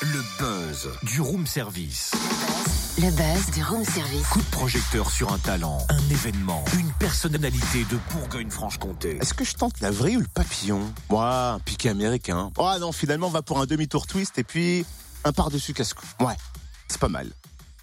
Le buzz du room service. Le buzz du room service. Coup de projecteur sur un talent, un événement, une personnalité de Bourgogne-Franche-Comté. Est-ce que je tente la vraie ou le papillon Ouah, un piqué américain. Oh non, finalement, on va pour un demi-tour twist et puis un par-dessus casse-cou. Ouais, c'est pas mal.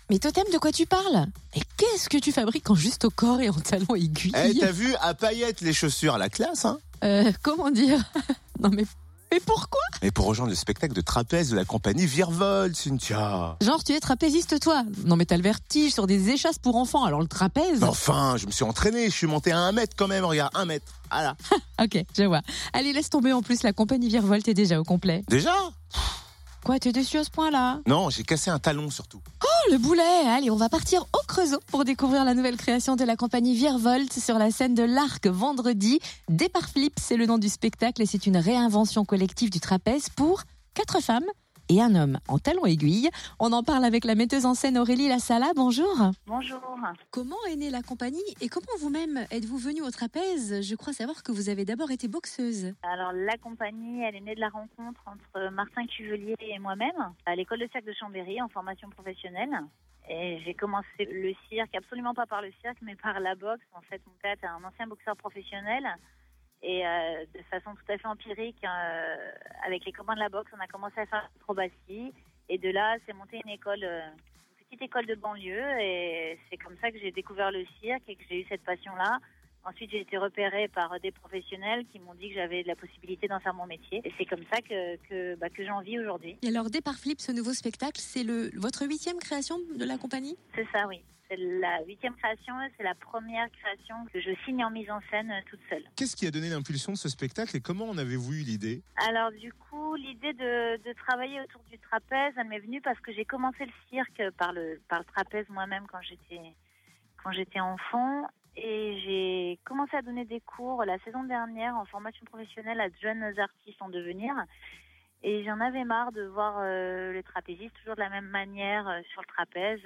Mais Totem, de quoi tu parles Et qu'est-ce que tu fabriques en juste au corps et en talons aiguilles Eh, t'as vu, à paillettes les chaussures à la classe, hein Euh, comment dire Non mais, mais pourquoi? Et pour rejoindre le spectacle de trapèze de la compagnie Virvol, Cynthia. Genre tu es trapéziste toi? Non mais t'as le vertige sur des échasses pour enfants, alors le trapèze Enfin, je me suis entraîné, je suis monté à un mètre quand même, regarde, un mètre. Voilà. Ok, je vois. Allez, laisse tomber en plus, la compagnie Virevolt est déjà au complet. Déjà? Quoi, t'es dessus à ce point-là Non, j'ai cassé un talon surtout. Oh, le boulet Allez, on va partir au Creusot pour découvrir la nouvelle création de la compagnie Virevolt sur la scène de l'Arc vendredi. Départ Flip, c'est le nom du spectacle et c'est une réinvention collective du trapèze pour quatre femmes et un homme en talons aiguilles. On en parle avec la metteuse en scène Aurélie Lassala. Bonjour. Bonjour. Comment est née la compagnie et comment vous-même êtes-vous venue au trapèze? Je crois savoir que vous avez d'abord été boxeuse. Alors la compagnie, elle est née de la rencontre entre Martin Cuvelier et moi-même à l'école de cirque de Chambéry en formation professionnelle. Et j'ai commencé le cirque, absolument pas par le cirque, mais par la boxe. En fait, mon père était un ancien boxeur professionnel. Et euh, de façon tout à fait empirique, euh, avec les copains de la boxe, on a commencé à faire l'acrobatie. Et de là, c'est monté une école, euh, une petite école de banlieue. Et c'est comme ça que j'ai découvert le cirque et que j'ai eu cette passion-là. Ensuite, j'ai été repérée par des professionnels qui m'ont dit que j'avais la possibilité d'en faire mon métier. Et c'est comme ça que, que, bah, que j'en vis aujourd'hui. Et alors, Départ Flip, ce nouveau spectacle, c'est le votre huitième création de la compagnie? C'est ça, oui. C'est la huitième création, c'est la première création que je signe en mise en scène euh, toute seule. Qu'est-ce qui a donné l'impulsion de ce spectacle et comment en avez-vous eu l'idée? Alors du coup, l'idée de, de travailler autour du trapèze, elle m'est venue parce que j'ai commencé le cirque par le, par le trapèze moi-même quand j'étais quand j'étais enfant et j'ai commencé à donner des cours la saison dernière en formation professionnelle à de jeunes artistes en devenir. Et j'en avais marre de voir euh, les trapézistes toujours de la même manière euh, sur le trapèze.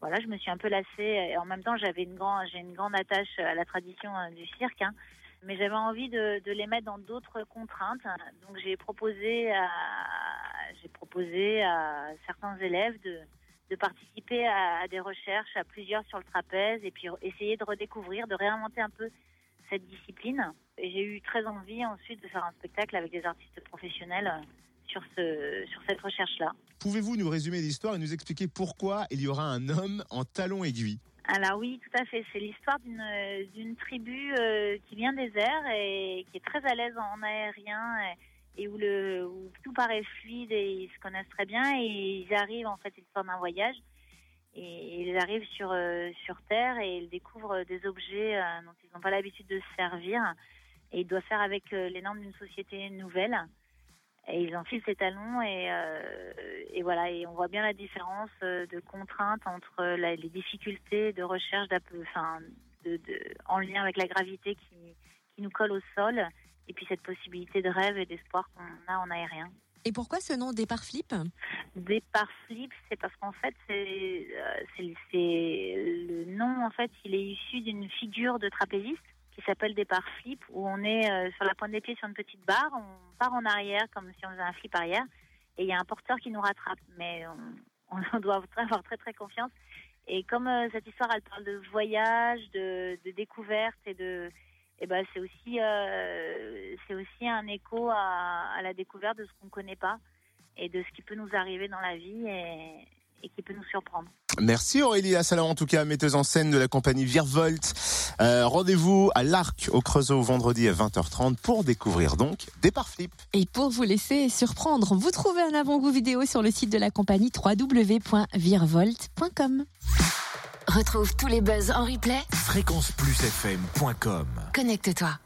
Voilà, je me suis un peu lassée et en même temps j'avais une grande, j'ai une grande attache à la tradition euh, du cirque, hein. mais j'avais envie de, les mettre dans d'autres contraintes. Donc j'ai proposé j'ai proposé à certains élèves de, de participer à, à, des recherches, à plusieurs sur le trapèze et puis essayer de redécouvrir, de réinventer un peu cette discipline. Et j'ai eu très envie ensuite de faire un spectacle avec des artistes professionnels sur, ce, sur cette recherche-là. Pouvez-vous nous résumer l'histoire et nous expliquer pourquoi il y aura un homme en talons aiguilles? Alors oui, tout à fait. C'est l'histoire d'une d'une tribu euh, qui vient des airs et qui est très à l'aise en aérien et, et où, tout paraît fluide et ils se connaissent très bien. Et ils arrivent en fait, ils sortent d'un voyage. Et ils arrivent sur euh, sur terre et ils découvrent des objets euh, dont ils n'ont pas l'habitude de se servir. Et ils doivent faire avec euh, les normes d'une société nouvelle. Et ils enfilent ces talons et, voilà. Et on voit bien la différence de contraintes entre les difficultés de recherche en lien avec la gravité qui nous colle au sol et puis cette possibilité de rêve et d'espoir qu'on a en aérien. Et pourquoi ce nom Départ Flip? Départ Flip, c'est parce qu'en fait, c'est, c'est, le nom, en fait, il est issu d'une figure de trapéziste qui s'appelle départ flip, où on est euh, sur la pointe des pieds sur une petite barre, on part en arrière comme si on faisait un flip arrière, et il y a un porteur qui nous rattrape. Mais on, on doit avoir très très confiance. Et comme euh, cette histoire, elle parle de voyage, de, de découverte et de, et ben c'est aussi euh, c'est aussi un écho à, à, la découverte de ce qu'on connaît pas et de ce qui peut nous arriver dans la vie et, et qui peut nous surprendre. Merci Aurélie Assalan, en tout cas metteuse en scène de la compagnie Virvolt. Euh, Rendez-vous à l'Arc au Creusot vendredi à 20h30 pour découvrir donc Départ Flip. Et pour vous laisser surprendre, vous trouvez un avant-goût vidéo sur le site de la compagnie www.virvolt.com. Retrouve tous les buzz en replay. Fréquenceplusfm.com. Connecte-toi.